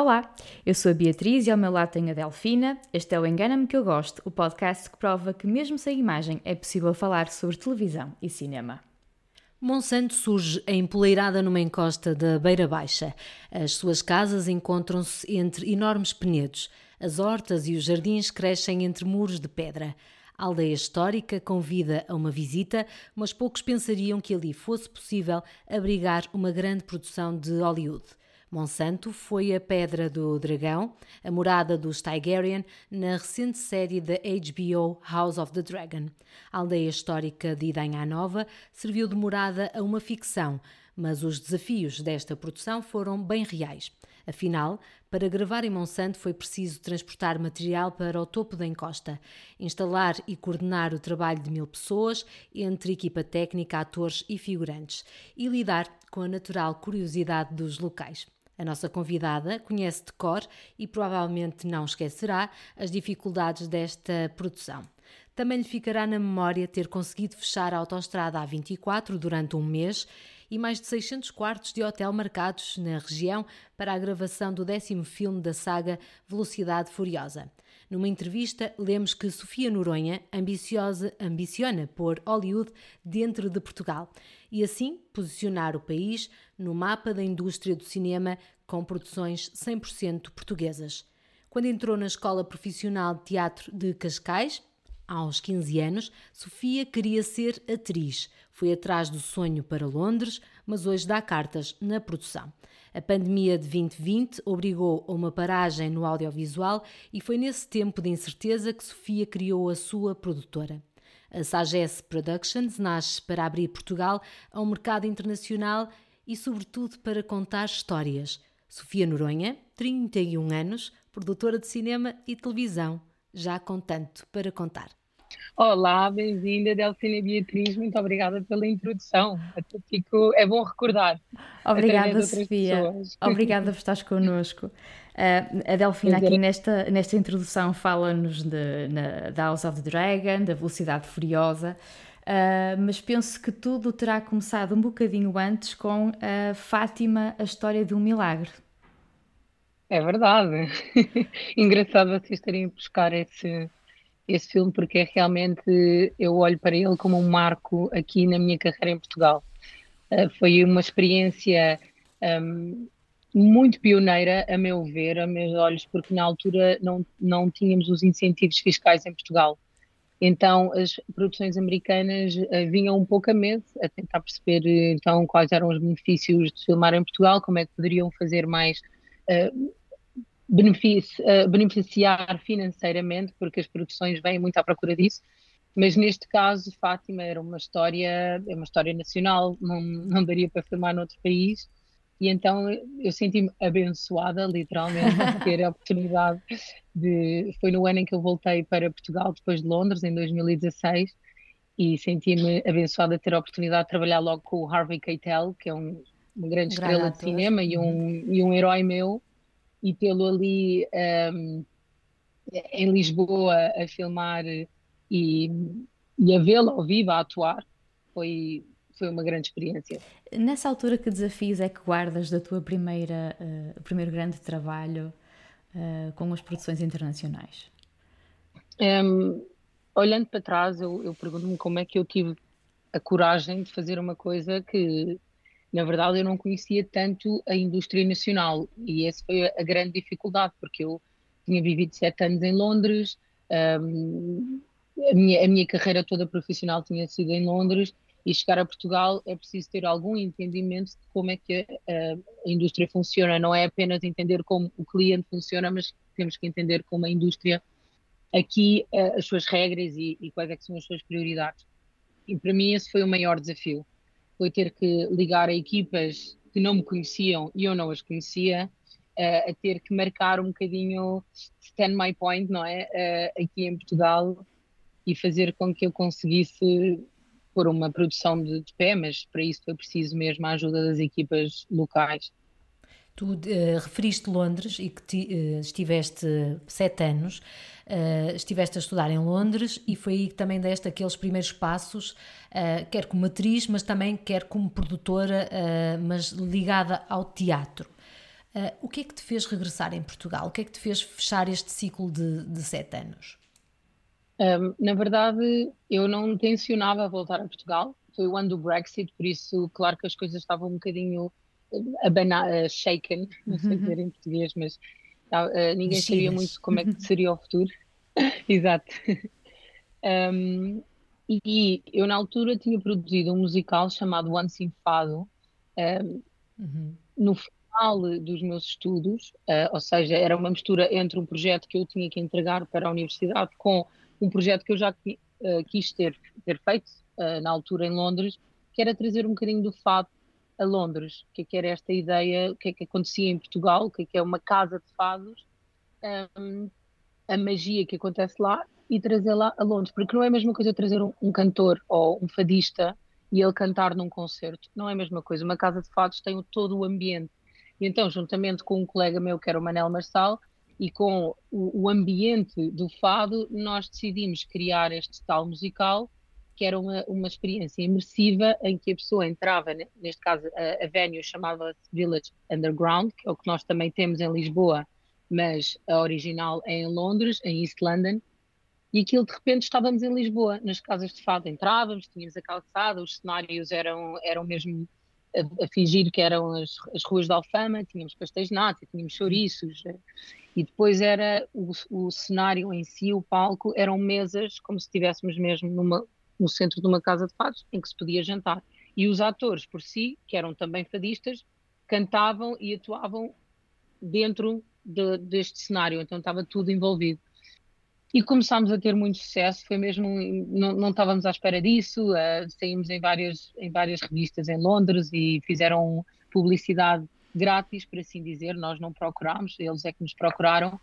Olá, eu sou a Beatriz e ao meu lado tenho a Delfina. Este é o Engana-me que eu gosto, o podcast que prova que mesmo sem imagem é possível falar sobre televisão e cinema. Monsanto surge empoleirada numa encosta da Beira Baixa. As suas casas encontram-se entre enormes penedos. As hortas e os jardins crescem entre muros de pedra. A aldeia histórica convida a uma visita, mas poucos pensariam que ali fosse possível abrigar uma grande produção de Hollywood. Monsanto foi a Pedra do Dragão, a morada dos Tigerian, na recente série da HBO House of the Dragon. A aldeia histórica de Idanha Nova serviu de morada a uma ficção, mas os desafios desta produção foram bem reais. Afinal, para gravar em Monsanto foi preciso transportar material para o topo da encosta, instalar e coordenar o trabalho de mil pessoas, entre equipa técnica, atores e figurantes, e lidar com a natural curiosidade dos locais. A nossa convidada conhece de cor e provavelmente não esquecerá as dificuldades desta produção. Também lhe ficará na memória ter conseguido fechar a autoestrada A24 durante um mês e mais de 600 quartos de hotel marcados na região para a gravação do décimo filme da saga Velocidade Furiosa. Numa entrevista, lemos que Sofia Noronha ambiciosa, ambiciona pôr Hollywood dentro de Portugal e assim posicionar o país no mapa da indústria do cinema com produções 100% portuguesas. Quando entrou na Escola Profissional de Teatro de Cascais, aos 15 anos, Sofia queria ser atriz. Foi atrás do sonho para Londres, mas hoje dá cartas na produção. A pandemia de 2020 obrigou a uma paragem no audiovisual e foi nesse tempo de incerteza que Sofia criou a sua produtora. A Sagesse Productions nasce para abrir Portugal a um mercado internacional e, sobretudo, para contar histórias. Sofia Noronha, 31 anos, produtora de cinema e televisão, já com tanto para contar. Olá, bem-vinda, Delfina Beatriz, muito obrigada pela introdução. Até fico, é bom recordar. Obrigada, Sofia. Obrigada por estares connosco. Uh, a Delfina aqui nesta, nesta introdução fala-nos da House of the Dragon, da Velocidade Furiosa, uh, mas penso que tudo terá começado um bocadinho antes com a Fátima, a história de um milagre. É verdade. Engraçado vocês terem buscar esse, esse filme porque é realmente eu olho para ele como um marco aqui na minha carreira em Portugal. Uh, foi uma experiência um, muito pioneira, a meu ver, a meus olhos, porque na altura não, não tínhamos os incentivos fiscais em Portugal. Então as produções americanas uh, vinham um pouco a medo, a tentar perceber então quais eram os benefícios de filmar em Portugal, como é que poderiam fazer mais uh, beneficiar financeiramente, porque as produções vêm muito à procura disso. Mas neste caso, Fátima era uma história, é uma história nacional, não, não daria para filmar noutro país. E então eu senti-me abençoada, literalmente, de ter a oportunidade de. Foi no ano em que eu voltei para Portugal, depois de Londres, em 2016, e senti-me abençoada de ter a oportunidade de trabalhar logo com o Harvey Keitel, que é um, uma grande estrela de cinema e um, e um herói meu e tê-lo ali um, em Lisboa a filmar e, e a vê-lo ao vivo, a atuar, foi, foi uma grande experiência. Nessa altura, que desafios é que guardas da tua primeira, uh, primeiro grande trabalho uh, com as produções internacionais? Um, olhando para trás, eu, eu pergunto-me como é que eu tive a coragem de fazer uma coisa que na verdade eu não conhecia tanto a indústria nacional e essa foi a, grande dificuldade, porque eu tinha vivido sete anos em Londres, um, a, minha, a minha carreira toda profissional tinha sido em Londres e chegar a Portugal é preciso ter algum entendimento de como é que a, a, indústria funciona, não é apenas entender como o cliente funciona, mas temos que entender como a indústria aqui as suas regras e, e quais é são as suas prioridades. E para mim esse foi o maior desafio foi ter que ligar a equipas que não me conheciam e eu não as conhecia, uh, a ter que marcar um bocadinho stand my point, não é? Uh, aqui em Portugal e fazer com que eu conseguisse pôr uma produção de, de pé, mas para isso foi preciso mesmo a ajuda das equipas locais. Tu uh, referiste Londres e que ti, uh, estiveste sete anos, uh, estiveste a estudar em Londres e foi aí que também deste aqueles primeiros passos, quer como atriz, mas também quer como produtora, mas ligada ao teatro. O que é que te fez regressar em Portugal? O que é que te fez fechar este ciclo de, de sete anos? Um, na verdade, eu não tencionava voltar a Portugal. Foi o ano do Brexit, por isso, claro que as coisas estavam um bocadinho uh, shaken, não sei uhum. dizer em português, mas uh, ninguém sabia muito como é que seria o futuro. Exato. Um, e eu, na altura, tinha produzido um musical chamado Once in Fado. Um, uhum. No final dos meus estudos, uh, ou seja, era uma mistura entre um projeto que eu tinha que entregar para a universidade com um projeto que eu já uh, quis ter, ter feito uh, na altura em Londres, que era trazer um bocadinho do fado a Londres. O que é que era esta ideia, o que é que acontecia em Portugal, o que é que é uma casa de fados, um, a magia que acontece lá e trazer lá a Londres. Porque não é a mesma coisa trazer um, um cantor ou um fadista e ele cantar num concerto. Não é a mesma coisa. Uma casa de fados tem todo o ambiente. E então, juntamente com um colega meu, que era o Manel Marçal, e com o, o, ambiente do fado, nós decidimos criar este tal musical, que era uma, uma experiência imersiva em que a pessoa entrava, neste caso a, a venue chamava-se Village Underground, que é o que nós também temos em Lisboa, mas a original é em Londres, em East London, e aquilo de repente estávamos em Lisboa, nas casas de fado, entrávamos, tínhamos a calçada, os cenários eram, eram mesmo a, a fingir que eram as, as ruas de Alfama, tínhamos pastéis nata, tínhamos chouriços, e depois era o, o, cenário em si, o palco, eram mesas como se estivéssemos mesmo numa, no centro de uma casa de fados em que se podia jantar. E os atores por si, que eram também fadistas, cantavam e atuavam dentro de, deste cenário, então estava tudo envolvido. E começámos a ter muito sucesso, foi mesmo, não, não estávamos à espera disso, uh, saímos em várias, em várias revistas em Londres e fizeram publicidade grátis, por assim dizer, nós não procurámos, eles é que nos procuraram,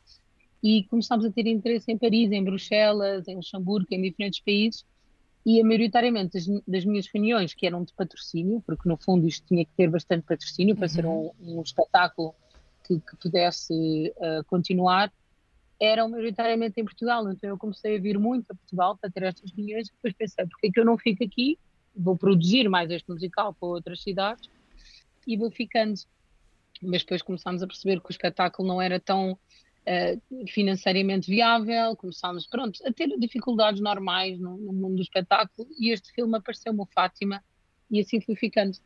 e começámos a ter interesse em Paris, em Bruxelas, em Luxemburgo, em diferentes países, e a maioritariamente das, das, minhas reuniões, que eram de patrocínio, porque no fundo isto tinha que ter bastante patrocínio para uhum. ser um, um, espetáculo que, que pudesse uh, continuar, eram maioritariamente em Portugal, então eu comecei a vir muito a Portugal para ter estas reuniões e depois pensei, porque é que eu não fico aqui, vou produzir mais este musical para outras cidades e vou ficando. Mas depois começámos a perceber que o espetáculo não era tão uh, financeiramente viável, começámos, pronto, a ter dificuldades normais no, no mundo do espetáculo e este filme apareceu-me o Fátima e assim fui ficando.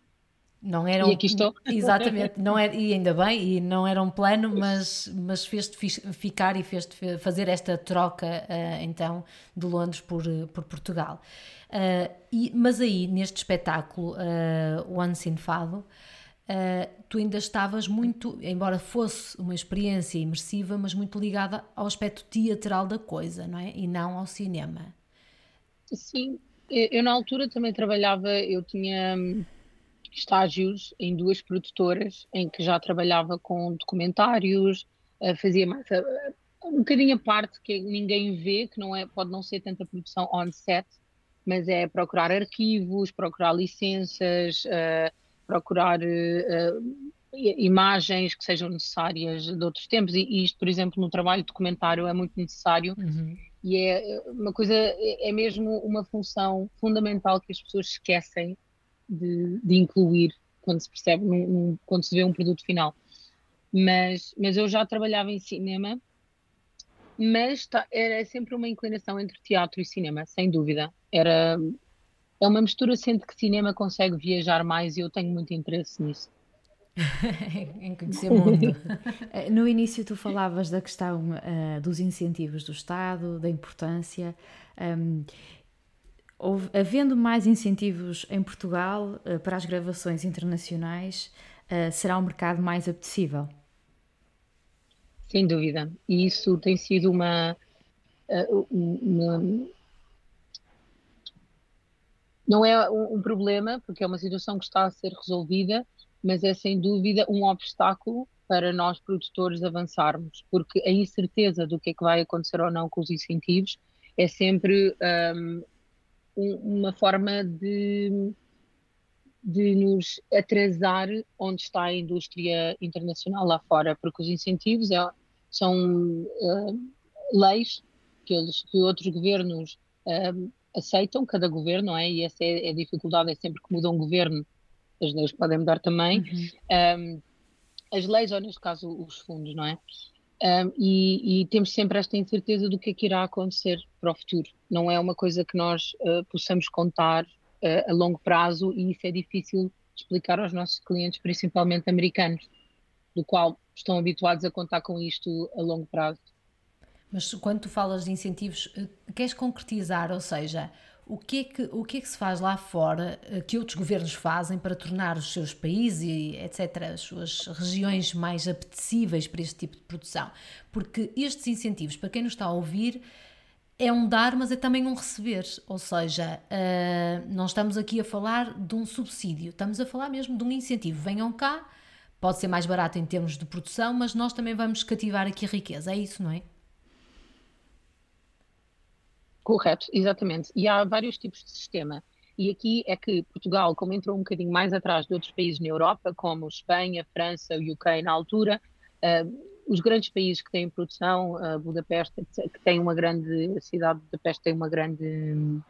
Não era um, e aqui estou. Exatamente, não era, e ainda bem, e não era um plano, mas, mas fez-te ficar e fez-te fazer esta troca, uh, então, de Londres por, por Portugal. Uh, e, mas aí, neste espetáculo, uh, Once in Fado, uh, tu ainda estavas muito, embora fosse uma experiência imersiva, mas muito ligada ao aspecto teatral da coisa, não é? E não ao cinema. Sim, eu na altura também trabalhava, eu tinha hum, estágios em duas produtoras em que já trabalhava com documentários, uh, fazia mais uh, um bocadinho a parte que ninguém vê, que não é, pode não ser tanta produção on set, mas é procurar arquivos, procurar licenças, uh, procurar uh, imagens que sejam necessárias de outros tempos, e, isto, por exemplo, no trabalho documentário é muito necessário, uhum. e é uma coisa, é, é mesmo uma função fundamental que as pessoas esquecem de, de incluir quando se percebe, num, num, quando se vê um produto final. Mas, mas eu já trabalhava em cinema, mas tá, era sempre uma inclinação entre teatro e cinema, sem dúvida. Era é uma mistura, sendo que cinema consegue viajar mais e eu tenho muito interesse nisso. em conhecer o mundo. Eh, no início tu falavas da questão uh, dos incentivos do Estado, da importância. Um, houve, havendo mais incentivos em Portugal uh, para as gravações internacionais, uh, será um mercado mais apetecível? Sem dúvida. E isso tem sido uma, uma não é um, problema, porque é uma situação que está a ser resolvida, mas é sem dúvida um obstáculo para nós produtores avançarmos, porque a incerteza do que é que vai acontecer ou não com os incentivos é sempre um, uma forma de, de nos atrasar onde está a indústria internacional lá fora, porque os incentivos é, são uh, leis que, eles, que outros governos uh, aceitam cada governo, não é? E essa é, a dificuldade, é sempre que muda um governo, as leis podem mudar também. Uhum. Um, as leis, ou neste caso os fundos, não é? Um, e, e, temos sempre esta incerteza do que é que irá acontecer para o futuro. Não é uma coisa que nós uh, possamos contar uh, a longo prazo e isso é difícil explicar aos nossos clientes, principalmente americanos, do qual estão habituados a contar com isto a longo prazo. Mas quando tu falas de incentivos, eh, queres concretizar, ou seja, o que, é que, o que é que se faz lá fora eh, que outros governos fazem para tornar os seus países e etc., as suas regiões mais apetecíveis para este tipo de produção? Porque estes incentivos, para quem nos está a ouvir, é um dar, mas é também um receber. Ou seja, uh, não estamos aqui a falar de um subsídio, estamos a falar mesmo de um incentivo. Venham cá, pode ser mais barato em termos de produção, mas nós também vamos cativar aqui a riqueza. É isso, não é? Correto, exatamente. E há vários tipos de sistema. E aqui é que Portugal, como entrou um bocadinho mais atrás de outros países na Europa, como Espanha, França, o UK na altura, uh, os grandes países que têm produção, uh, Budapeste, que tem uma grande, a cidade de Budapeste tem uma grande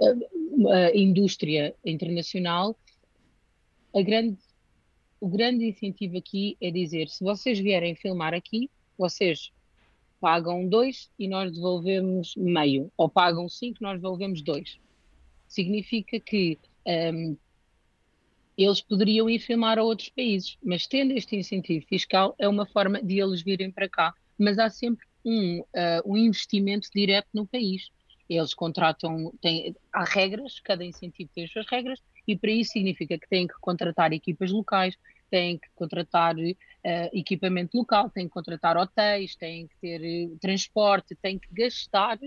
uh, indústria internacional, a grande, o grande incentivo aqui é dizer, se vocês vierem filmar aqui, vocês pagam dois e nós devolvemos meio, ou pagam cinco nós devolvemos dois. Significa que um, eles poderiam ir filmar a outros países, mas tendo este incentivo fiscal é uma forma de eles virem para cá. Mas há sempre um, uh, um investimento direto no país. Eles contratam, têm, há regras, cada incentivo tem as suas regras, e para isso significa que têm que contratar equipas locais, têm que contratar uh, equipamento local, têm que contratar hotéis, têm que ter uh, transporte, têm que gastar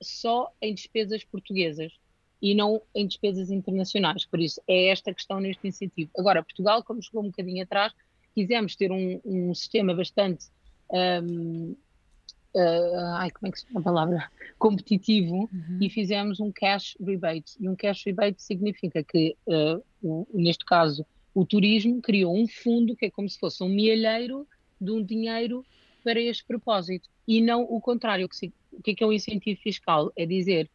só em despesas portuguesas e não em despesas internacionais. Por isso, é esta questão neste incentivo. Agora, Portugal, como chegou um bocadinho atrás, quisemos ter um, um sistema bastante. Um, uh, ah, ai, como é que se chama a palavra? Competitivo uhum. e fizemos um cash rebate. E um cash rebate significa que, uh, o, neste caso, o turismo criou um fundo que é como se fosse um mielheiro de um dinheiro para este propósito e não o contrário. O que é, que é o incentivo fiscal? É dizer,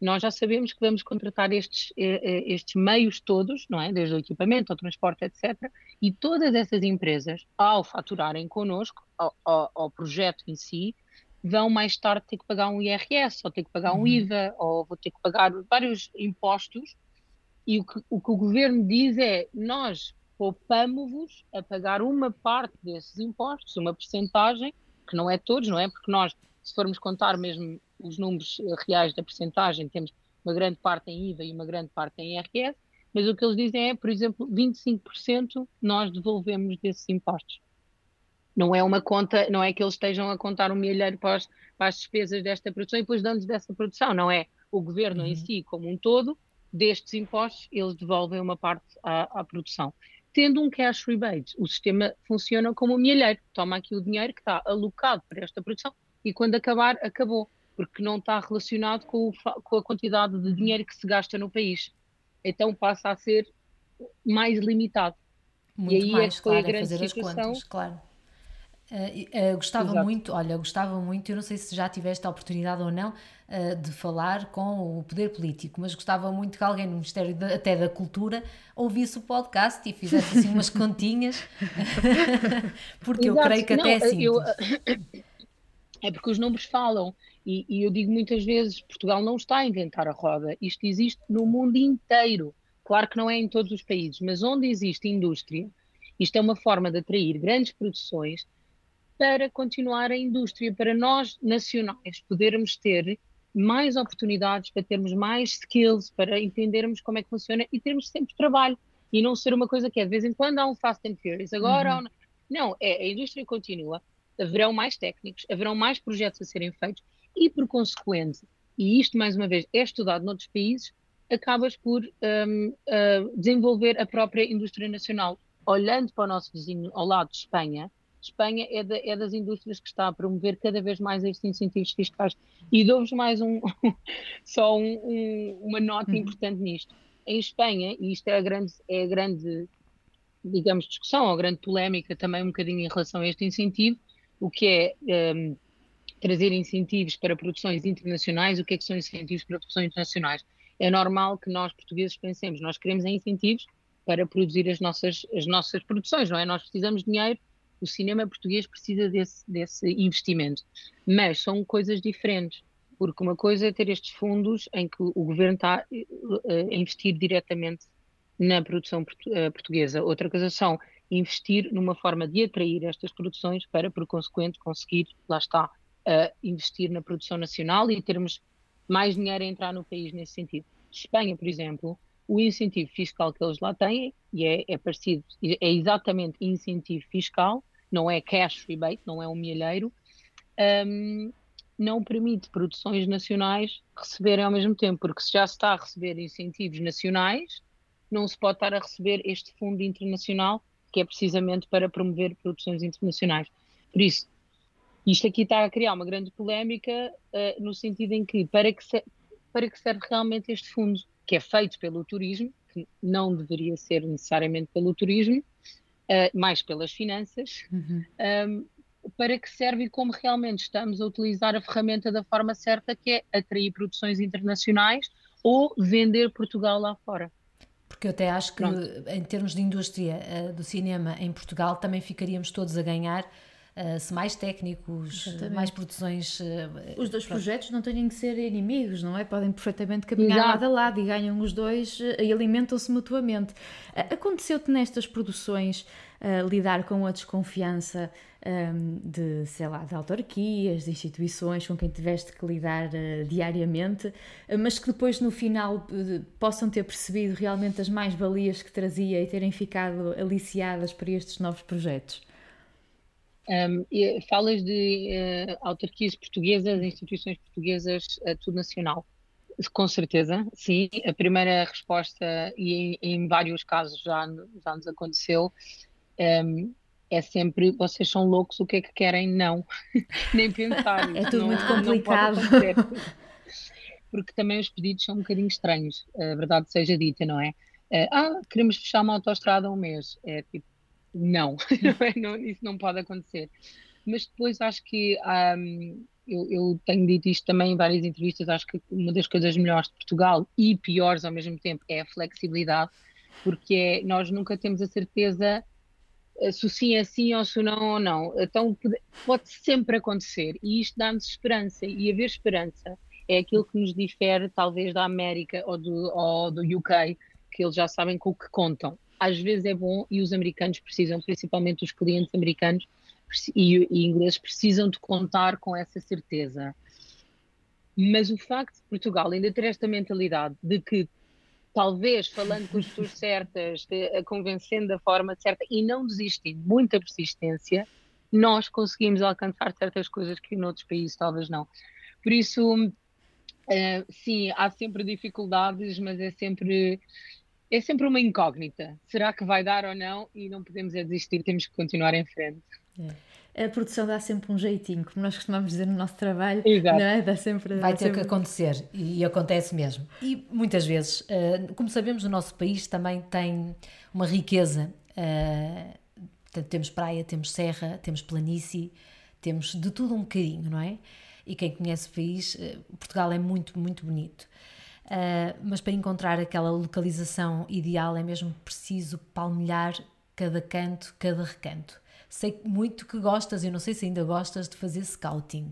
nós já sabemos que vamos contratar estes, eh, eh, estes meios todos, não é? Desde o equipamento, ao transporte, etc. E todas essas empresas, ao faturarem connosco, ao, ao, ao projeto em si, vão mais tarde ter que pagar um IRS, ou ter que pagar um uhum. IVA, ou vou ter que pagar vários impostos e o que, o que o governo diz é: nós poupamos-vos a pagar uma parte desses impostos, uma percentagem, que não é todos, não é? Porque nós, se formos contar mesmo os números eh, reais da percentagem, temos uma grande parte em IVA e uma grande parte em IRS, mas o que eles dizem é, por exemplo, 25% nós devolvemos desses impostos. Não é uma conta, não é que eles estejam a contar um milheiro para as, para as despesas desta produção e depois dando dessa produção, não é? O governo uhum. em si, como um todo, destes impostos, eles devolvem uma parte à, à, produção. Tendo um cash rebate, o sistema funciona como um milheiro, toma aqui o dinheiro que está alocado para esta produção e quando acabar, acabou, porque não está relacionado com, o, com a quantidade de dinheiro que se gasta no país. Então passa a ser mais limitado. Muito e aí mais, é que foi claro, a grande fazer situação. As contas, claro. Uh, uh, gostava Exato. muito, olha, gostava muito, eu não sei se já tiveste a oportunidade ou não uh, de falar com o poder político, mas gostava muito que alguém no Ministério de, até da Cultura ouvisse o podcast e fizesse assim umas continhas, porque Exato. eu creio que não, até é assim. Eu, é porque os números falam, e, e eu digo muitas vezes: Portugal não está a inventar a roda, isto existe no mundo inteiro. Claro que não é em todos os países, mas onde existe indústria, isto é uma forma de atrair grandes produções para continuar a indústria, para nós nacionais podermos ter mais oportunidades, para termos mais skills, para entendermos como é que funciona e termos sempre trabalho e não ser uma coisa que é de vez em quando há um Fast and Furious, agora uhum. não, é, a indústria continua, haverão mais técnicos, haverão mais projetos a serem feitos e por consequente, e isto mais uma vez é estudado noutros países, acabas por um, uh, desenvolver a própria indústria nacional. Olhando para o nosso vizinho ao lado de Espanha, Espanha é, da, é, das indústrias que está a promover cada vez mais estes incentivos fiscais. E dou-vos mais um, só um, um, uma nota uhum. importante nisto. Em Espanha, e isto é a grande, é a grande digamos, discussão ou grande polémica também um bocadinho em relação a este incentivo, o que é um, trazer incentivos para produções internacionais, o que é que são incentivos para produções internacionais? É normal que nós, portugueses, pensemos, nós queremos incentivos para produzir as nossas, as nossas produções, não é? Nós precisamos de dinheiro, o cinema português precisa desse, desse investimento, mas são coisas diferentes, porque uma coisa é ter estes fundos em que o governo está a investir diretamente na produção portuguesa, outra coisa são investir numa forma de atrair estas produções para, por consequente, conseguir, lá está, investir na produção nacional e termos mais dinheiro a entrar no país nesse sentido. Espanha, por exemplo, o incentivo fiscal que eles lá têm, e é, é parecido, é exatamente incentivo fiscal, não é cash rebate, não é um milheiro, um, não permite produções nacionais receberem ao mesmo tempo, porque se já está a receber incentivos nacionais, não se pode estar a receber este fundo internacional que é precisamente para promover produções internacionais. Por isso, isto aqui está a criar uma grande polémica uh, no sentido em que para que, se, para que serve realmente este fundo, que é feito pelo turismo, que não deveria ser necessariamente pelo turismo, uh, mais pelas finanças, uhum. um, ehm, para que serve e como realmente estamos a utilizar a ferramenta da forma certa, que é atrair produções internacionais ou vender Portugal lá fora. Porque eu até acho que, Pronto. em termos de indústria uh, do cinema em Portugal, também ficaríamos todos a ganhar uh, se mais técnicos, Exatamente. mais produções. Uh, os dois pronto. projetos não têm que ser inimigos, não é? Podem perfeitamente caminhar Exato. lado a lado e ganham os dois e alimentam-se mutuamente. Aconteceu-te nestas produções lidar com a desconfiança um, de, sei lá, de autarquias, de instituições com quem tiveste que lidar uh, diariamente, uh, mas que depois no final uh, possam ter percebido realmente as mais-valias que trazia e terem ficado aliciadas para estes novos projetos? Um, falas de autarquias portuguesas, instituições portuguesas, tudo nacional. Com certeza, sim. A primeira resposta, e em, em vários casos já, já nos aconteceu, um, é sempre vocês são loucos, o que é que querem? Não, nem pensar. é tudo não, muito complicado. Porque também os pedidos são um bocadinho estranhos, a verdade seja dita, não é? Eh, ah, queremos fechar uma autostrada um mês. É tipo, não, não isso não pode acontecer. Mas depois acho que um, eu, eu, tenho dito isto também em várias entrevistas, acho que uma das coisas melhores de Portugal e piores ao mesmo tempo é a flexibilidade, porque é, nós nunca temos a certeza eh, se sim é sim ou se não ou não. Então pode sempre acontecer e isto dá-nos esperança e haver esperança é aquilo que nos difere talvez da América ou do, ou do UK, que eles já sabem com o que contam. Às vezes é bom e os americanos precisam, principalmente os clientes americanos e, e ingleses, precisam de contar com essa certeza. Mas o facto de Portugal ainda ter esta mentalidade de que talvez falando com as pessoas certas, de, convencendo da forma certa e não desistindo, muita persistência, nós conseguimos alcançar certas coisas que noutros países talvez não. Por isso, uh, sim, há sempre dificuldades, mas é sempre é sempre uma incógnita. Será que vai dar ou não? E não podemos é desistir, temos que continuar em frente. É a produção dá sempre um jeitinho, como nós costumamos dizer no nosso trabalho, Exato. não é? Dá sempre, Vai dá ter sempre... que acontecer e acontece mesmo. E muitas vezes, uh, como sabemos, o nosso país também tem uma riqueza. Portanto, temos praia, temos serra, temos planície, temos de tudo um bocadinho, não é? E quem conhece o país, uh, Portugal é muito, muito bonito. Uh, mas para encontrar aquela localização ideal é mesmo preciso palmilhar cada canto, cada recanto. Sei muito que gostas, eu não sei se ainda gostas de fazer scouting.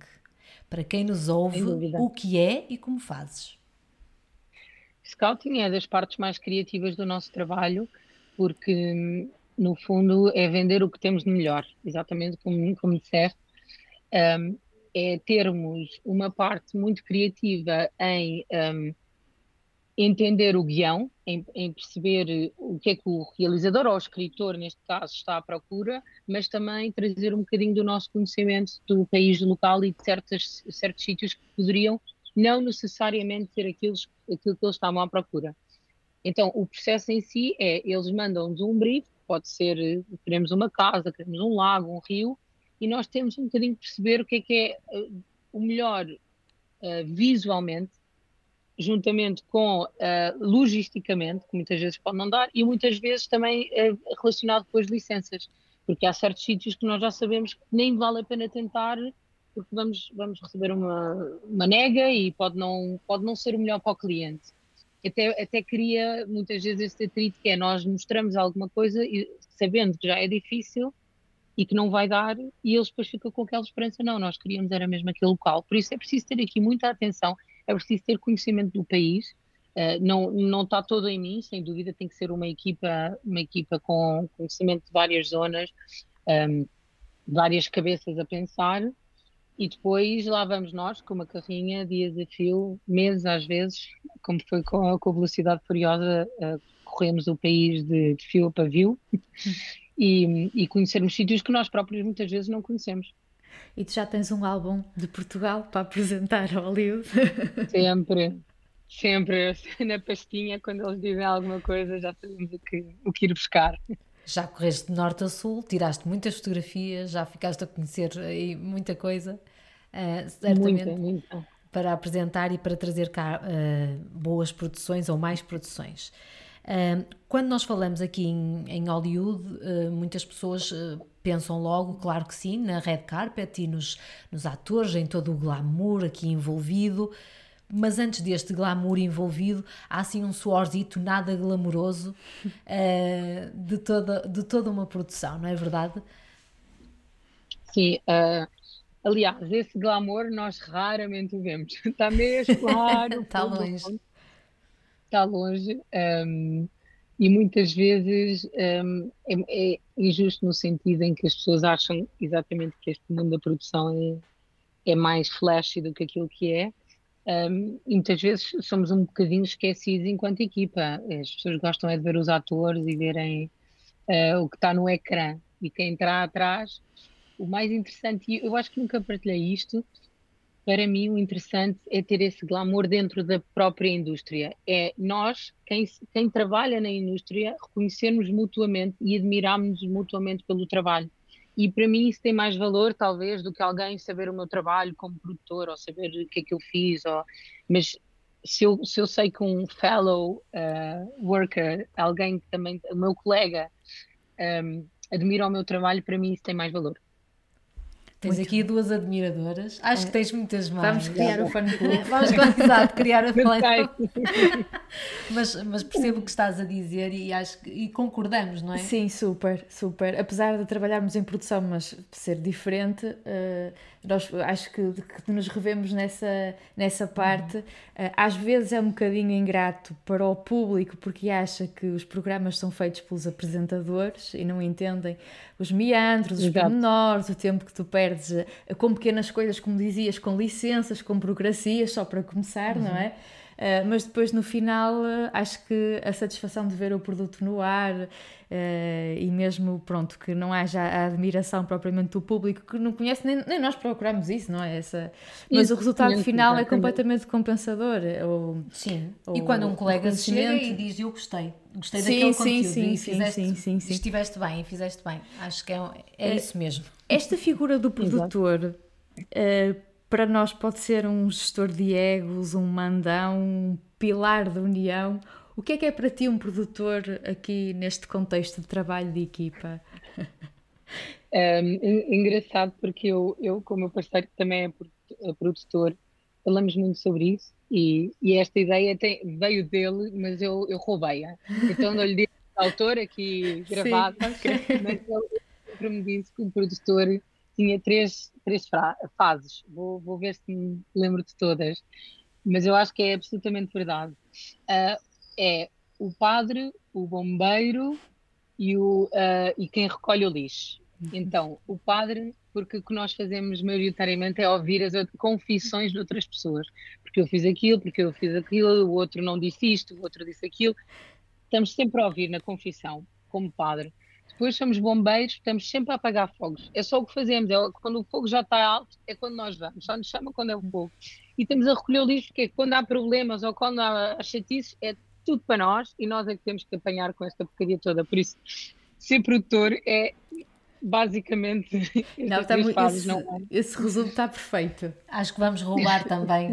Para quem nos ouve, o que é e como fazes? Scouting é das partes mais criativas do nosso trabalho, porque no fundo é vender o que temos de melhor, exatamente como, como disseste. Um, é termos uma parte muito criativa em um, entender o guião, em, em, perceber o que é que o realizador ou o escritor, neste caso, está à procura, mas também trazer um bocadinho do nosso conhecimento do país local e de certos, certos sítios que poderiam não necessariamente ser aquilo, aquilo que eles estavam à procura. Então, o processo em si é, eles mandam-nos um brief, pode ser, queremos uma casa, queremos um lago, um rio, e nós temos um bocadinho de perceber o que é que é uh, o melhor uh, visualmente juntamente com uh, logisticamente, que muitas vezes pode não dar, e muitas vezes também uh, relacionado com as licenças, porque há certos sítios que nós já sabemos que nem vale a pena tentar, porque vamos, vamos receber uma, uma nega e pode não, pode não ser o melhor para o cliente. até, até cria muitas vezes esse atrito que é nós mostramos alguma coisa e sabendo que já é difícil e que não vai dar, e eles depois ficam com aquela esperança, não, nós queríamos era mesmo aquele local. Por isso é preciso ter aqui muita atenção, é preciso ter conhecimento do país, uh, não, não está todo em mim, sem dúvida tem que ser uma equipa, uma equipa com conhecimento de várias zonas, um, ehm, várias cabeças a pensar, e depois lá vamos nós, com uma carrinha, dias a fio, meses às vezes, como foi com a, com a Velocidade Furiosa, uh, corremos o país de, de fio a pavio. E, e conhecermos sítios que nós próprios muitas vezes não conhecemos. E tu já tens um álbum de Portugal para apresentar ao Hollywood? Sempre, sempre. Na pastinha, quando eles dizem alguma coisa, já sabemos o que, o que ir buscar. Já correste de norte a sul, tiraste muitas fotografias, já ficaste a conhecer aí muita coisa, uh, certamente muita, muita. para apresentar e para trazer cá uh, boas produções ou mais produções. Quando nós falamos aqui em, em Hollywood, muitas pessoas pensam logo, claro que sim, na red carpet e nos, nos atores, em todo o glamour aqui envolvido. Mas antes deste glamour envolvido, há assim um suorzito nada glamouroso uh, de, toda, de toda uma produção, não é verdade? Sim, uh, aliás, esse glamour nós raramente o vemos. Está mesmo claro. Está longe. Está longe. Um, e muitas vezes um, é, é, injusto no sentido em que as pessoas acham exatamente que este mundo da produção é, é mais flashy do que aquilo que é um, e muitas vezes somos um bocadinho esquecidos enquanto equipa. As pessoas gostam é de ver os atores e verem uh, o que está no ecrã e quem está atrás. O mais interessante, e eu acho que nunca partilhei isto, para mim o interessante é ter esse glamour dentro da própria indústria. É nós, quem, quem trabalha na indústria, reconhecermos mutuamente e admirarmos mutuamente pelo trabalho. E para mim isso tem mais valor, talvez, do que alguém saber o meu trabalho como produtor ou saber o que é que eu fiz. Ou... Mas se eu, se eu sei que um fellow uh, worker, alguém que também, o meu colega, um, admira o meu trabalho, para mim isso tem mais valor. Tens Muito aqui duas admiradoras. Acho é. que tens muitas mais. Vamos criar o fã club. Vamos exato, criar o fã club. mas, mas percebo o que estás a dizer e acho que, e concordamos, não é? Sim, super, super. Apesar de trabalharmos em produção, mas ser diferente, uh, nós acho que, que, nos revemos nessa, nessa parte. Uh, às vezes é um bocadinho ingrato para o público porque acha que os programas são feitos pelos apresentadores e não entendem os meandros, os pormenores, o tempo que tu perdes uh, com pequenas coisas, como dizias, com licenças, com burocracias, só para começar, uhum. não é? Uh, mas depois no final uh, acho que a satisfação de ver o produto no ar uh, e mesmo pronto que não haja a admiração propriamente do público que não conhece nem, nem nós procuramos isso não é? Essa mas isso, o resultado final é completamente compensador ou, sim. Ou, e quando um colega chega e diz eu gostei gostei sim, daquele sim, conteúdo sim, e fizeste, sim, sim, sim, estiveste bem e fizeste bem. Acho que é, é isso mesmo. esta figura do produtor para nós pode ser um gestor de egos, um mandão, um pilar de união. O que é que é para ti um produtor aqui neste contexto de trabalho de equipa? É, engraçado porque eu, eu com o meu parceiro que também é produtor, falamos muito sobre isso e, e esta ideia tem, veio dele, mas eu, eu roubei-a. Então não lhe disse autor aqui gravado, mas ele sempre me disse que o produtor tinha três, três fases. Vou, vou ver se me lembro de todas, mas eu acho que é absolutamente verdade. Uh, é o padre, o bombeiro e, o, uh, e quem recolhe o lixo. Uhum. Então, o padre, porque o que nós fazemos maioritariamente é ouvir as confissões de outras pessoas. Porque eu fiz aquilo, porque eu fiz aquilo, o outro não disse isto, o outro disse aquilo. Estamos sempre a ouvir na confissão, como padre. Depois somos bombeiros, estamos sempre a apagar fogos. É só o que fazemos. É quando o fogo já está alto, é quando nós vamos. Só nos chama quando é o fogo. E estamos a recolher o lixo, porque quando há problemas ou quando há chatices, é tudo para nós e nós é que temos que apanhar com esta porcaria toda. Por isso, ser produtor é basicamente não, está muito, fases, esse, não é? esse resumo está perfeito. Acho que vamos roubar também.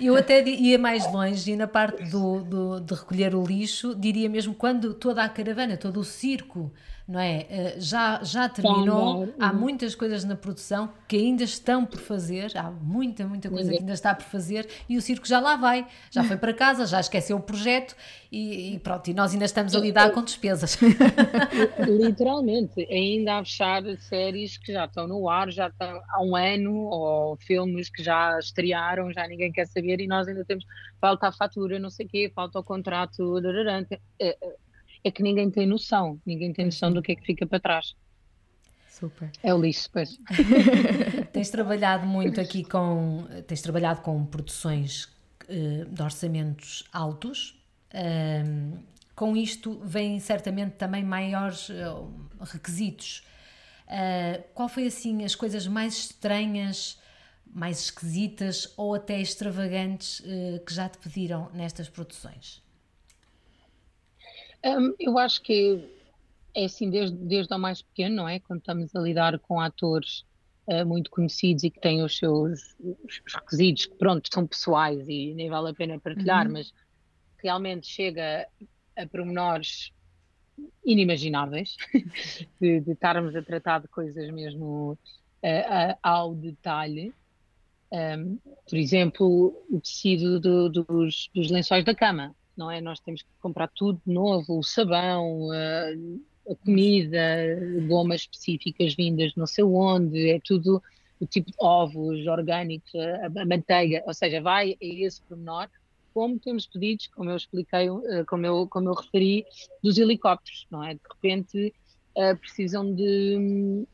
Eu até ia mais longe e na parte do, do, de recolher o lixo, diria mesmo quando toda a caravana, todo o circo não é? Eh, já, já terminou, há uhum. muitas coisas na produção que ainda estão por fazer, há muita, muita coisa que ainda está por fazer e o circo já lá vai, já foi para casa, já esqueceu o projeto e, e pronto, e nós ainda estamos a lidar com despesas. Literalmente, ainda a fechar séries que já estão no ar, já estão há um ano, ou filmes que já estrearam, já ninguém quer saber e nós ainda temos, falta a fatura, não sei o quê, falta o contrato, é, é que ninguém tem noção, ninguém tem noção do que é que fica para trás. Super. É o lixo, pois. tens trabalhado muito aqui com, tens trabalhado com produções uh, de orçamentos altos. Uh, com isto vêm certamente também maiores uh, requisitos. Uh, qual foi assim as coisas mais estranhas, mais esquisitas ou até extravagantes que já te pediram nestas produções? Um, eu acho que é assim desde, desde o mais pequeno, não é? Quando estamos a lidar com atores uh, muito conhecidos e que têm os seus os requisitos, que pronto, são pessoais e nem vale a pena partilhar, uhum. mas realmente chega a pormenores inimagináveis de, de, estarmos a tratar de coisas mesmo uh, ao detalhe. Um, por exemplo, o tecido do, dos, dos lençóis da cama não é? Nós temos que comprar tudo novo, o sabão, a, a comida, gomas específicas vindas não sei onde, é tudo o tipo de ovos orgânicos, a, a manteiga, ou seja, vai a esse pormenor, como temos pedidos, como eu expliquei, eh, como eu, como eu referi, dos helicópteros, não é? De repente uh, precisam de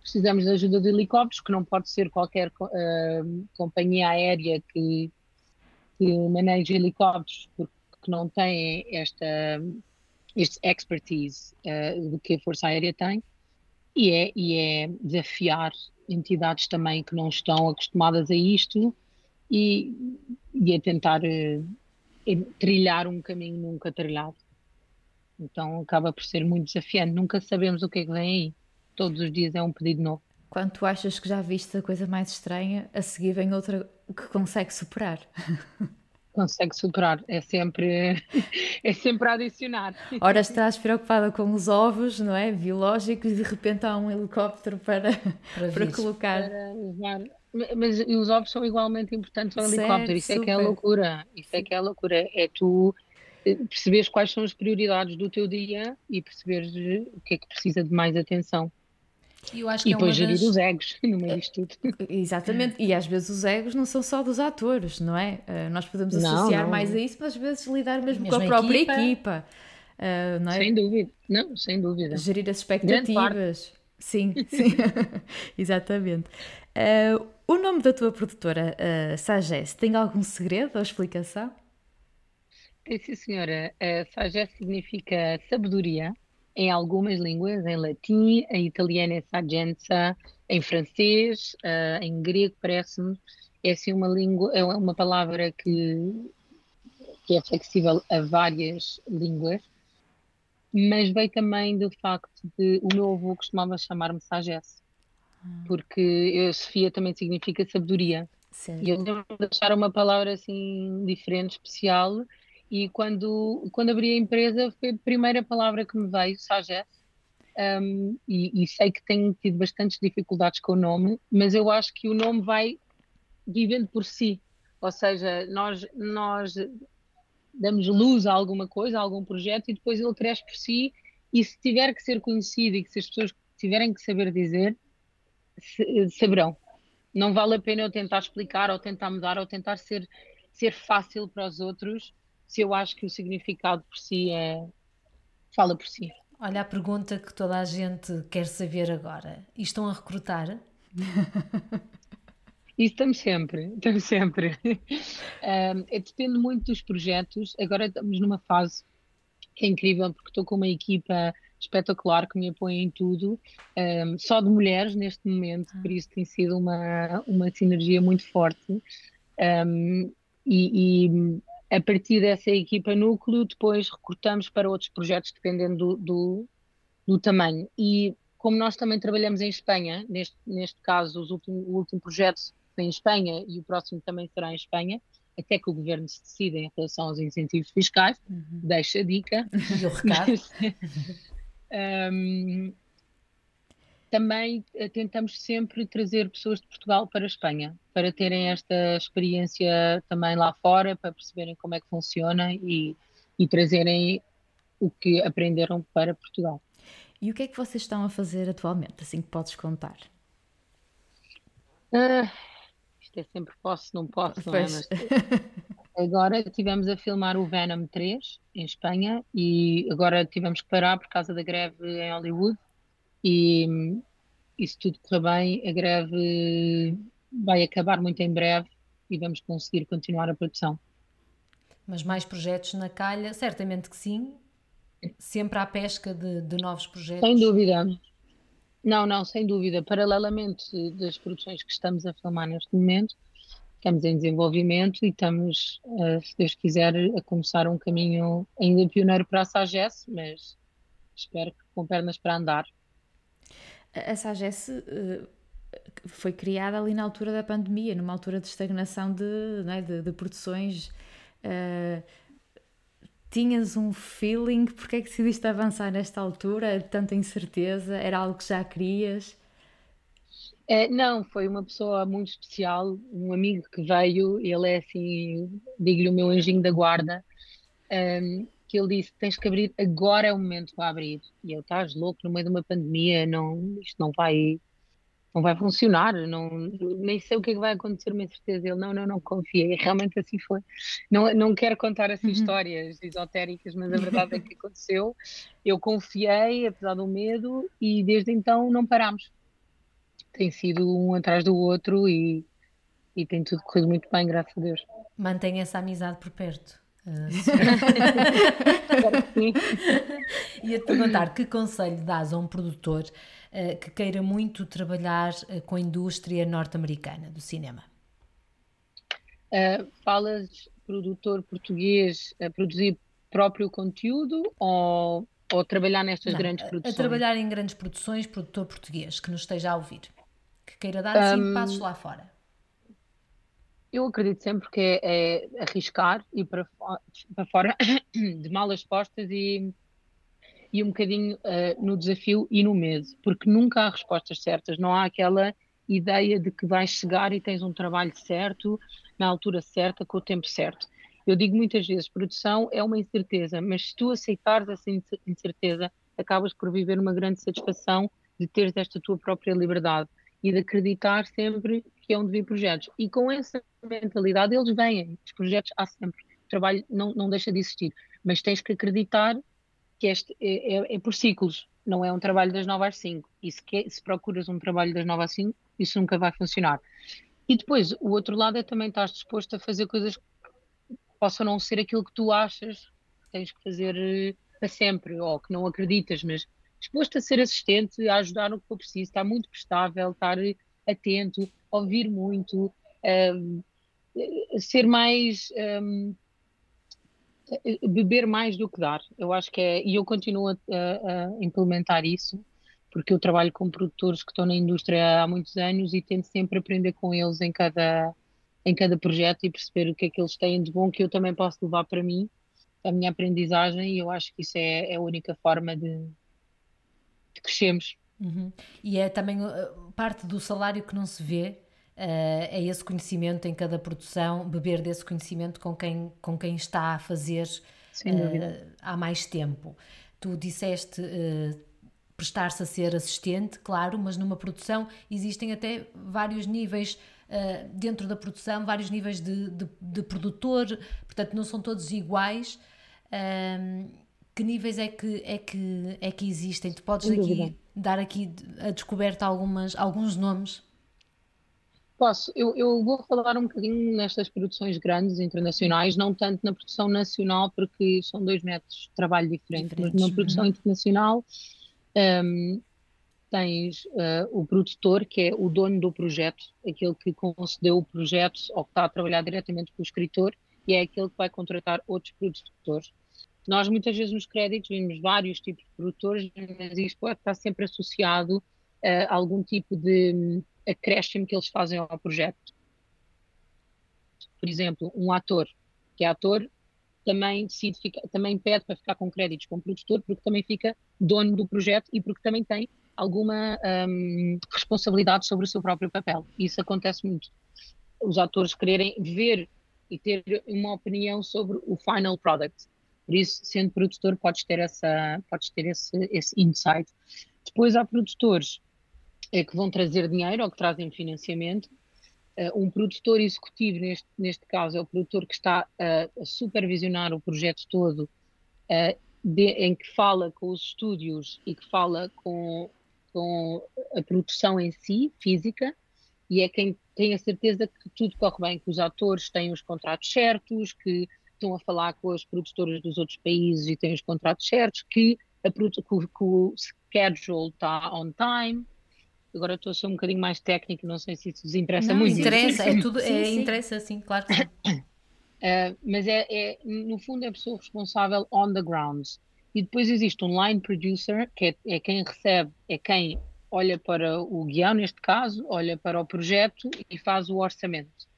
precisamos de ajuda de helicópteros, que não pode ser qualquer uh, companhia aérea que, que maneje helicópteros, porque que não têm esta este expertise uh, que a Força Aérea tem e é, e é desafiar entidades também que não estão acostumadas a isto e, e a tentar uh, trilhar um caminho nunca trilhado. Então acaba por ser muito desafiante. Nunca sabemos o que é que vem aí. Todos os dias é um pedido novo. Quando tu achas que já viste a coisa mais estranha, a seguir vem outra que consegue superar. consegue superar, é sempre, é sempre a adicionar. Ora, estás preocupada com os ovos, não é? Biológicos, e de repente há um helicóptero para, para, para colocar. Para levar. Mas os ovos são igualmente importantes ao helicóptero, isso super. é que é loucura. Isso é que é loucura. É tu eh, perceberes quais são as prioridades do teu dia e perceberes o que é que precisa de mais atenção. E, eu acho que e é depois gerir das... os egos no meio disto tudo. Exatamente, e às vezes os egos não são só dos atores, não é? Nós podemos associar não, não. mais a isso, mas às vezes lidar mesmo com a própria equipa. uh, é? Sem dúvida, não, sem dúvida. Gerir as expectativas. Sim, sim, exatamente. Uh, o nome da tua produtora, uh, Sagesse, tem algum segredo ou explicação? Sim, senhora. Uh, Sagesse significa sabedoria em algumas línguas, em latim, em italiano é sagenza, em francês, uh, em grego parece-me, é assim uma língua, é uma palavra que, que é flexível a várias línguas, mas veio também do facto de o meu avô costumava chamar-me sagesse. Porque eu, Sofia também significa sabedoria. Sim. E eu lembro de achar uma palavra assim diferente, especial, e quando, quando abri a empresa foi a primeira palavra que me veio, Sagesse. Um, e, e, sei que tenho tido bastantes dificuldades com o nome, mas eu acho que o nome vai vivendo por si. Ou seja, nós, nós damos luz a alguma coisa, a algum projeto, e depois ele cresce por si. E se tiver que ser conhecido e que se as pessoas tiverem que saber dizer, saberão. Não vale a pena eu tentar explicar, ou tentar mudar, ou tentar ser, ser fácil para os outros, se eu acho que o significado por si é fala por si. Olha a pergunta que toda a gente quer saber agora. E estão a recrutar? Isso estamos sempre, estamos sempre. Um, depende muito dos projetos. Agora estamos numa fase que é incrível porque estou com uma equipa espetacular que me apoia em tudo, um, só de mulheres neste momento, por isso tem sido uma, uma sinergia muito forte. Um, e, e, a partir dessa equipa núcleo, depois recrutamos para outros projetos, dependendo do, do, do tamanho. E como nós também trabalhamos em Espanha, neste, neste caso últimos, o último projeto foi em Espanha e o próximo também será em Espanha, até que o governo se decida em relação aos incentivos fiscais, uhum. deixa a dica. E o recado. Um, também eh, tentamos sempre trazer pessoas de Portugal para a Espanha, para terem esta experiência também lá fora, para perceberem como é que funciona e, e trazerem o que aprenderam para Portugal. E o que é que vocês estão a fazer atualmente, assim que podes contar? Uh, isto é sempre posso, não posso, não é? Mas, agora tivemos a filmar o Venom 3 em Espanha e agora tivemos que parar por causa da greve em Hollywood e, e se tudo correr bem, a greve vai acabar muito em breve e vamos conseguir continuar a produção. Mas mais projetos na calha? Certamente que sim. Sempre à pesca de, de novos projetos? Sem dúvida. Não, não, sem dúvida. Paralelamente das produções que estamos a filmar neste momento, estamos em desenvolvimento e estamos, eh, se Deus quiser, a começar um caminho ainda pioneiro para a SAGES, mas espero que com pernas para andar. A SAGES eh, foi criada ali na altura da pandemia, numa altura de estagnação de, é, de, de, produções. Uh, tinhas um feeling? Porque é que decidiste avançar nesta altura? Tanta incerteza? Era algo que já querias? É, não, foi uma pessoa muito especial, um amigo que veio, ele é assim, digo-lhe o meu anjinho da guarda, um, ehm, que ele disse: tens que abrir, agora é o momento para abrir. E eu, estás louco, no meio de uma pandemia, não, isto não vai, não vai funcionar, não, nem sei o que é que vai acontecer, mas certeza. Ele, não, não, não confia. E realmente assim foi. Não, não quero contar assim uhum. histórias esotéricas, mas a verdade é que aconteceu. Eu confiei, apesar do medo, e desde então não paramos. Tem sido um atrás do outro e, e tem tudo corrido muito bem, graças a Deus. Mantém essa amizade por perto. Uh, Ia-te perguntar que conselho dás a um produtor uh, que queira muito trabalhar uh, com a indústria norte-americana do cinema? Uh, falas produtor português a produzir próprio conteúdo ou, ou trabalhar nestas Não, grandes produções? A, trabalhar em grandes produções, produtor português que nos esteja a ouvir, queira dar cinco um, passos lá fora. Eu acredito sempre que é, é arriscar e para, para fora de malas postas e, e um bocadinho uh, no desafio e no medo, porque nunca há respostas certas, não há aquela ideia de que vais chegar e tens um trabalho certo, na altura certa, com o tempo certo. Eu digo muitas vezes, produção é uma incerteza, mas se tu aceitares essa incerteza, acabas por viver uma grande satisfação de teres esta tua própria liberdade e de acreditar sempre que é onde vir projetos. E com essa mentalidade eles vêm, os projetos há sempre, o trabalho não, não deixa de existir, mas tens que acreditar que este é, é, é por ciclos, não é um trabalho das 9 às 5. E se, quer, se procuras um trabalho das 9 às 5, isso nunca vai funcionar. E depois, o outro lado é também estar disposto a fazer coisas que possam não ser aquilo que tu achas que tens que fazer eh, para sempre, ou que não acreditas, mas disposto a ser assistente, a ajudar no que for preciso, estar muito prestável, estar atento, ouvir muito, um, ser mais. Um, beber mais do que dar. Eu acho que é. E eu continuo a, a, implementar isso, porque eu trabalho com produtores que estão na indústria há muitos anos e tento sempre aprender com eles em cada, em cada projeto e perceber o que é que eles têm de bom que eu também posso levar para mim, a minha aprendizagem, e eu acho que isso é, é a única forma de, de crescermos. Uhum. E é também uh, parte do salário que não se vê, uh, é esse conhecimento em cada produção, beber desse conhecimento com quem, com quem está a fazer uh, há mais tempo. Tu disseste prestar-se a ser assistente, claro, mas numa produção existem até vários níveis uh, dentro da produção, vários níveis de, de, de, produtor, portanto não são todos iguais. Uh, que níveis é que, é que, é que existem? Tu podes aqui dar aqui a descoberta algumas, alguns nomes? Posso. Eu, eu vou falar um bocadinho nestas produções grandes internacionais, não tanto na produção nacional, porque são dois métodos de trabalho diferentes, diferentes. mas na produção uhum. internacional um, tens uh, o produtor, que é o dono do projeto, aquele que concedeu o projeto ou que está a trabalhar diretamente com o escritor, e é aquele que vai contratar outros produtores. Nós muitas vezes nos créditos vimos vários tipos de produtores, mas isto estar sempre associado a algum tipo de hum, acréscimo que eles fazem ao projeto. Por exemplo, um ator, que é ator, também decide ficar, também pede para ficar com créditos como produtor, porque também fica dono do projeto e porque também tem alguma um, responsabilidade sobre o seu próprio papel. Isso acontece muito. Os atores quererem ver e ter uma opinião sobre o final product. Por isso, sendo produtor, podes ter, essa, podes ter esse, esse insight. Depois há produtores é, que vão trazer dinheiro ou que trazem financiamento. Uh, um produtor executivo, neste, neste caso, é o produtor que está uh, a supervisionar o projeto todo, uh, de, em que fala com os estúdios e que fala com, com a produção em si, física, e é quem tem a certeza que tudo corre bem, que os atores têm os contratos certos, que estão a falar com as produtoras dos outros países e têm os contratos certos, que, a, que, que o schedule está on time. Agora estou a ser um bocadinho mais técnico, não sei se isso vos interessa não, muito. Interessa, é tudo, sim, é, sim. interessa, sim, claro que sim. Uh, mas é, é, no fundo, é a pessoa responsável on the ground. E depois existe um line producer, que é, é quem recebe, é quem olha para o guião, neste caso, olha para o projeto e faz o orçamento.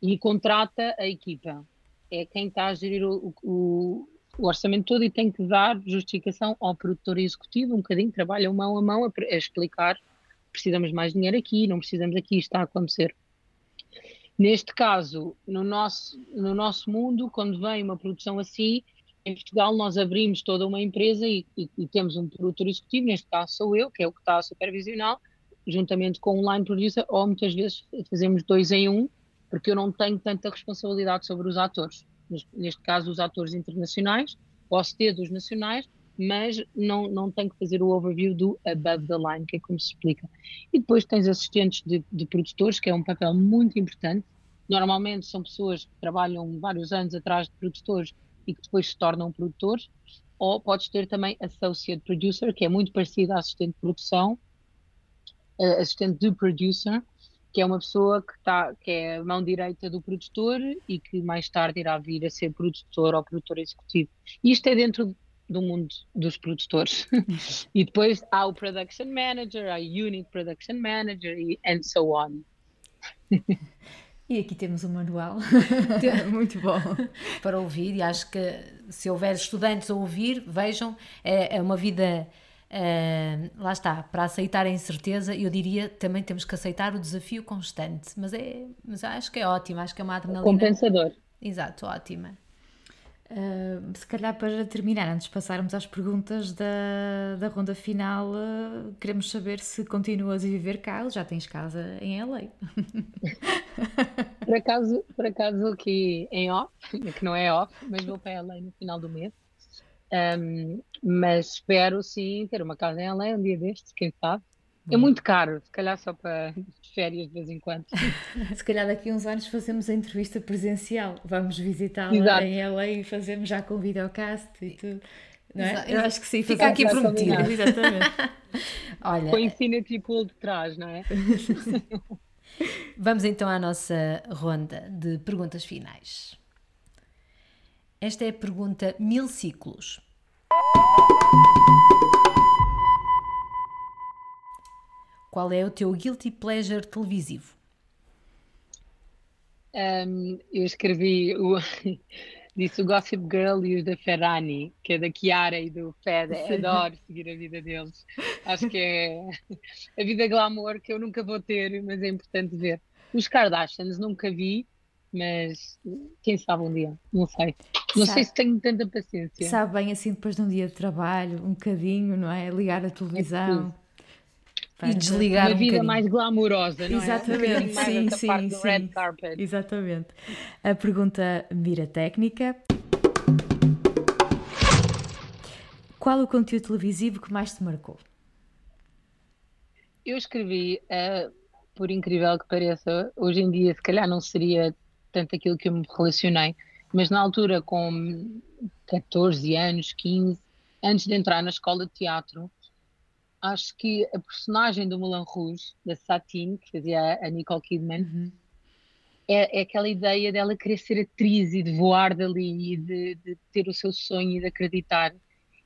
E contrata a equipa. É quem está a gerir o, o, o orçamento todo e tem que dar justificação ao produtor executivo, um bocadinho, trabalha mão a mão a, a explicar precisamos mais dinheiro aqui, não precisamos aqui, está a acontecer. Neste caso, no nosso, no nosso mundo, quando vem uma produção assim, em Portugal nós abrimos toda uma empresa e, e, e, temos um produtor executivo, neste caso sou eu, que é o que está a supervisionar, juntamente com um line producer, ou muitas vezes fazemos dois em um, porque eu não tenho tanta responsabilidade sobre os atores. Neste caso, os atores internacionais, posso ter dos nacionais, mas não, não tenho que fazer o overview do above the line, que é como se explica. E depois tens assistentes de, de produtores, que é um papel muito importante. Normalmente são pessoas que trabalham vários anos atrás de produtores e que depois se tornam produtores, ou podes ter também associate producer, que é muito parecido a assistente de produção, uh, assistente de producer, que é uma pessoa que, tá, que é a mão direita do produtor e que mais tarde irá vir a ser produtor ou produtor executivo. Isto é dentro do mundo dos produtores. e depois há o production manager, há o unit production manager e and so on. E aqui temos o um manual, muito bom para ouvir. E acho que se houver estudantes a ouvir, vejam, é, é uma vida. Uh, lá está, para aceitar a incerteza, eu diria também temos que aceitar o desafio constante, mas, é, mas acho que é ótimo, acho que é uma adrenalina. Compensador. Exato, ótima. Uh, se calhar para terminar, antes de passarmos às perguntas da, da ronda final, uh, queremos saber se continuas a viver cá ou já tens casa em LA. por, acaso, por acaso aqui em off, que não é off, mas vou para LA no final do mês. Um, mas espero sim ter uma casa em LA um dia destes, quem sabe. É muito caro, se calhar só para férias de vez em quando. se calhar daqui a uns anos fazemos a entrevista presencial. Vamos visitá-la em LA e fazemos já com videocast e tudo. Não é? Eu acho que sim, fica aqui prometido. Exatamente. Olha, com o Infinity Pool de trás, não é? Vamos então à nossa ronda de perguntas finais. Esta é a pergunta Mil Ciclos. Qual é o teu guilty pleasure televisivo? Um, eu escrevi o, disse o Gossip Girl e o da Ferrani, que é da Chiara e do Fed. Adoro seguir a vida deles. Acho que é a vida glamour que eu nunca vou ter, mas é importante ver. Os Kardashians nunca vi, mas quem sabe um dia, não sei. Não sabe, sei se tenho tanta paciência. Sabe bem assim depois de um dia de trabalho, um bocadinho, não é? Ligar a televisão. É e desligar uma um vida mais glamourosa, não Exatamente, é? sim, sim, sim. Carpet. Exatamente. A pergunta mira técnica. Qual o conteúdo televisivo que mais te marcou? Eu escrevi, uh, por incrível que pareça, hoje em dia se calhar não seria tanto aquilo que eu me relacionei, mas na altura com 14 anos, 15, antes de entrar na escola de teatro, acho que a personagem do Moulin Rouge, da Satine, que fazia a Nicole Kidman, uhum. é, é, aquela ideia dela querer ser atriz e de voar dali e de, de, ter o seu sonho e de acreditar.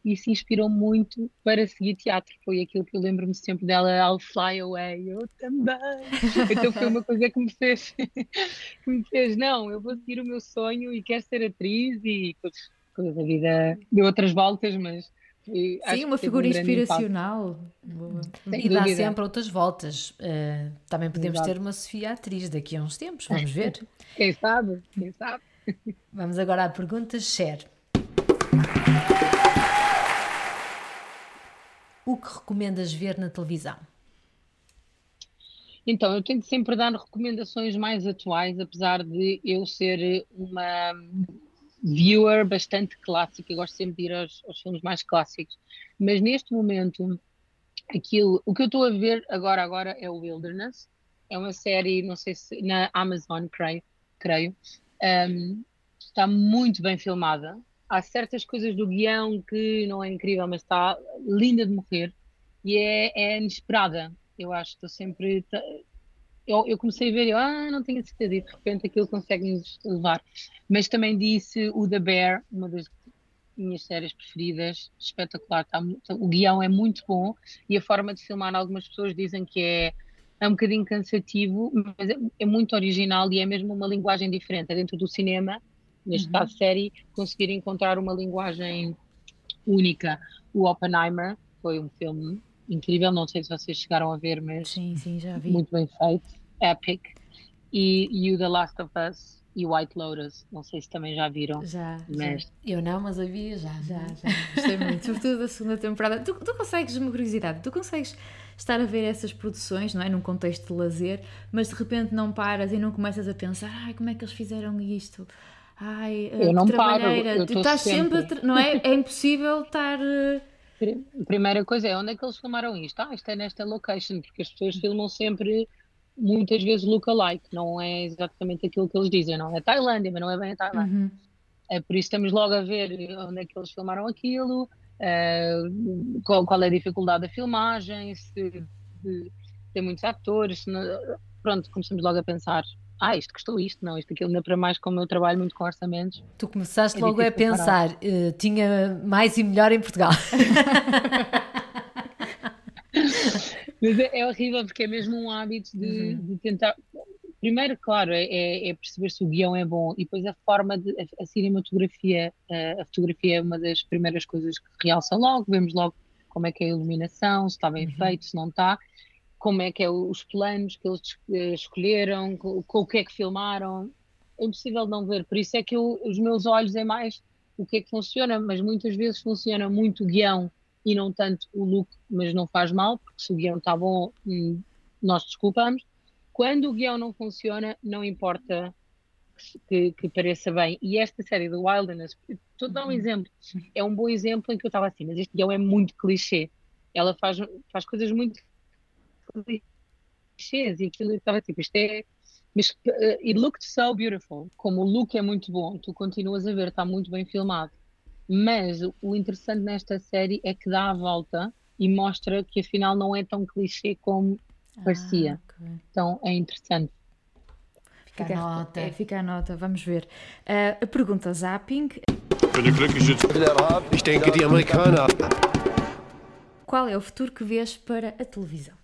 E isso inspirou muito para seguir teatro. Foi aquilo que eu lembro-me sempre dela, I'll fly away, eu também. Então foi uma coisa que me fez, que me fez, não, eu vou seguir o meu sonho e quero ser atriz e coisas a vida deu outras voltas, mas Sim, uma figura um inspiracional. e dá sempre outras voltas. Uh, também podemos Exato. ter uma Sofia atriz daqui a uns tempos, vamos ver. quem sabe, quem sabe. Vamos agora à pergunta Cher. O que recomendas ver na televisão? Então, eu tento sempre dar recomendações mais atuais, apesar de eu ser uma viewer bastante clássico, eu gosto sempre de ir aos, aos, filmes mais clássicos, mas neste momento, aquilo, o que eu estou a ver agora, agora é o Wilderness, é uma série, não sei se na Amazon, creio, creio. Um, está muito bem filmada, há certas coisas do guião que não é incrível, mas está linda de morrer, e é, é inesperada, eu acho, estou sempre eu, eu, comecei a ver, eu ah, não tinha certeza, e de repente aquilo consegue-nos levar. Mas também disse o The Bear, uma das minhas séries preferidas, espetacular. Tá, o guião é muito bom e a forma de filmar, algumas pessoas dizem que é, é um bocadinho cansativo, mas é, é muito original e é mesmo uma linguagem diferente. É dentro do cinema, neste uhum. caso série, conseguir encontrar uma linguagem única. O Oppenheimer foi um filme incrível, não sei se vocês chegaram a ver, mas sim, sim, muito bem feito, epic. E, e o The Last of Us e White Lotus, não sei se também já viram. Já, mas... já. Eu não, mas havia já. Já, já. Gostei muito, sobretudo da segunda temporada. Tu, tu consegues, uma curiosidade, tu consegues estar a ver essas produções, não é? Num contexto de lazer, mas de repente não paras e não começas a pensar, ai, como é que eles fizeram isto? Ai, eu não paro, eu tu estás sempre, sempre não é? É impossível estar eh, Primeira coisa é onde é que eles filmaram isto? Ah, isto é nesta location, porque as pessoas filmam sempre muitas vezes look-alike, não é exatamente aquilo que eles dizem, não é Tailândia, mas não é bem a Tailândia. Uhum. É por isso estamos logo a ver onde é que eles filmaram aquilo, uh, qual, qual, é a dificuldade da filmagem, se, tem muitos atores, não, pronto, começamos logo a pensar ah, isto custou isto, não, isto aquilo ainda para mais como eu trabalho muito com orçamentos. Tu começaste é logo a pensar, uh, tinha mais e melhor em Portugal. Mas é, é, horrível porque é mesmo um hábito de, uhum. de tentar. Primeiro, claro, é, é, é, perceber se o guião é bom e depois a forma de. A, a cinematografia, a, a, fotografia é uma das primeiras coisas que realça logo, vemos logo como é que é a iluminação, se está bem uhum. feito, se não está como é que é os planos que eles eh, escolheram, com, com o que é que filmaram. É impossível não ver. Por isso é que eu, os meus olhos é mais o que é que funciona, mas muitas vezes funciona muito o guião e não tanto o look, mas não faz mal, porque se o guião está bom, hum, nós desculpamos. Quando o guião não funciona, não importa que, que, pareça bem. E esta série do Wilderness, estou a dar um uhum. exemplo, é um bom exemplo em que eu estava assim, mas este guião é muito clichê. Ela faz, faz coisas muito clichês e aquilo estava tipo, isto é. Mas uh, it looked so beautiful. Como o look é muito bom, tu continuas a ver, está muito bem filmado. Mas o interessante nesta série é que dá a volta e mostra que afinal não é tão clichê como ah, parecia. Okay. Então é interessante. Fica a nota. É, fica a nota, vamos ver. Uh, a pergunta Zapping. Qual é o futuro que vês para a televisão?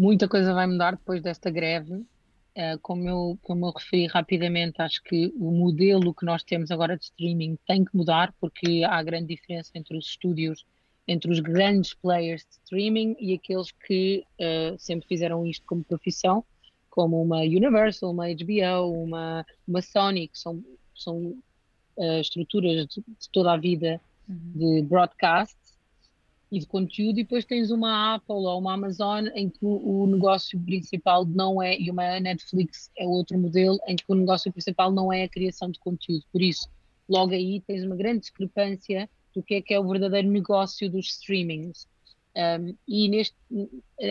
Muita coisa vai mudar depois desta greve. Uh, como, eu, como eu referi rapidamente, acho que o modelo que nós temos agora de streaming tem que mudar, porque há grande diferença entre os estúdios, entre os grandes players de streaming e aqueles que uh, sempre fizeram isto como profissão, como uma Universal, uma HBO, uma, uma Sony, que são, são uh, estruturas de, de, toda a vida uhum. de broadcast e de conteúdo, e depois tens uma Apple ou uma Amazon em que o, negócio principal não é, e uma Netflix é outro modelo, em que o negócio principal não é a criação de conteúdo. Por isso, logo aí tens uma grande discrepância do que é que é o verdadeiro negócio dos streamings. Um, e neste,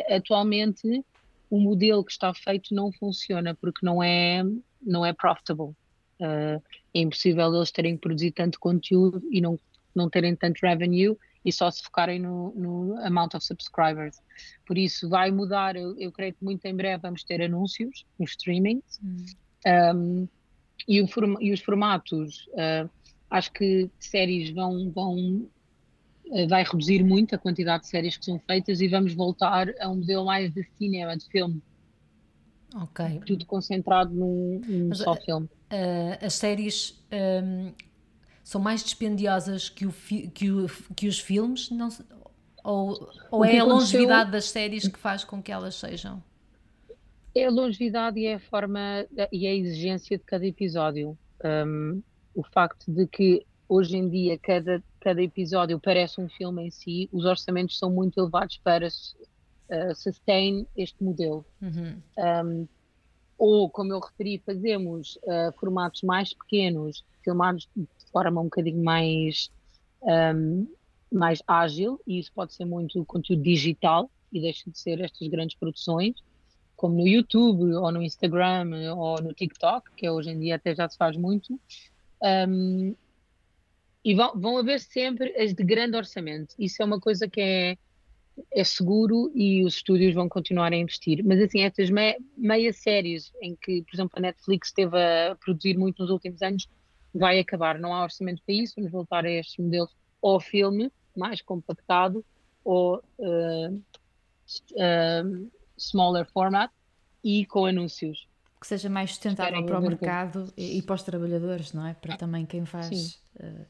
atualmente, o modelo que está feito não funciona porque não é, não é profitable. Uh, é impossível eles terem que produzir tanto conteúdo e não, não terem tanto revenue e só se focarem no, no amount of subscribers. Por isso vai mudar, eu, eu, creio que muito em breve vamos ter anúncios nos streamings hum. um, e, o, e, os formatos uh, acho que séries vão, vão eh, vai reduzir muito a quantidade de séries que são feitas e vamos voltar a um modelo mais de cinema, de filme. Ok. Tudo concentrado num, num Mas, só filme. Uh, as séries um, são mais dispendiosas que, o que, o, que os filmes? Não, ou, ou é a longevidade das séries que faz com que elas sejam? É a longevidade e é a forma e a exigência de cada episódio. Um, o facto de que hoje em dia cada, cada episódio parece um filme em si, os orçamentos são muito elevados para uh, sustain este modelo. Uhum. Um, ou, como eu referi, fazemos uh, formatos mais pequenos, filmados de forma um bocadinho mais, um, mais ágil, e isso pode ser muito conteúdo digital e deixa de ser estas grandes produções, como no YouTube, ou no Instagram, ou no TikTok, que hoje em dia até já se faz muito. Um, e vão, vão haver sempre as de grande orçamento. Isso é uma coisa que é, é seguro e os estúdios vão continuar a investir. Mas assim, estas meia, meia séries em que, por exemplo, a Netflix esteve a produzir muito nos últimos anos, vai acabar. Não há orçamento para isso, vamos voltar a estes modelos ou filme mais compactado ou uh, uh, smaller format e com anúncios. Que seja mais sustentável para o mercado e, e, para os trabalhadores, não é? Para também quem faz uh,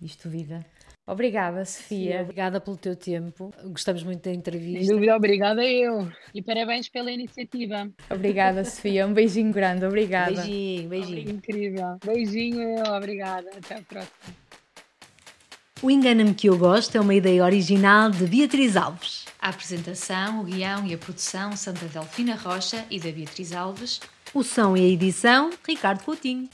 disto vida. Obrigada, Sofia. Sim, obrigada pelo teu tempo. Gostamos muito da entrevista. Sem dúvida, obrigada eu. E parabéns pela iniciativa. Obrigada, Sofia. Um beijinho grande. Obrigada. Beijinho, beijinho. Incrível. Beijinho eu. Obrigada. Até a próxima. O Engana-me que eu gosto é uma ideia original de Beatriz Alves. A apresentação, o guião e a produção são da Delfina Rocha e da Beatriz Alves. O som e a edição, Ricardo Coutinho.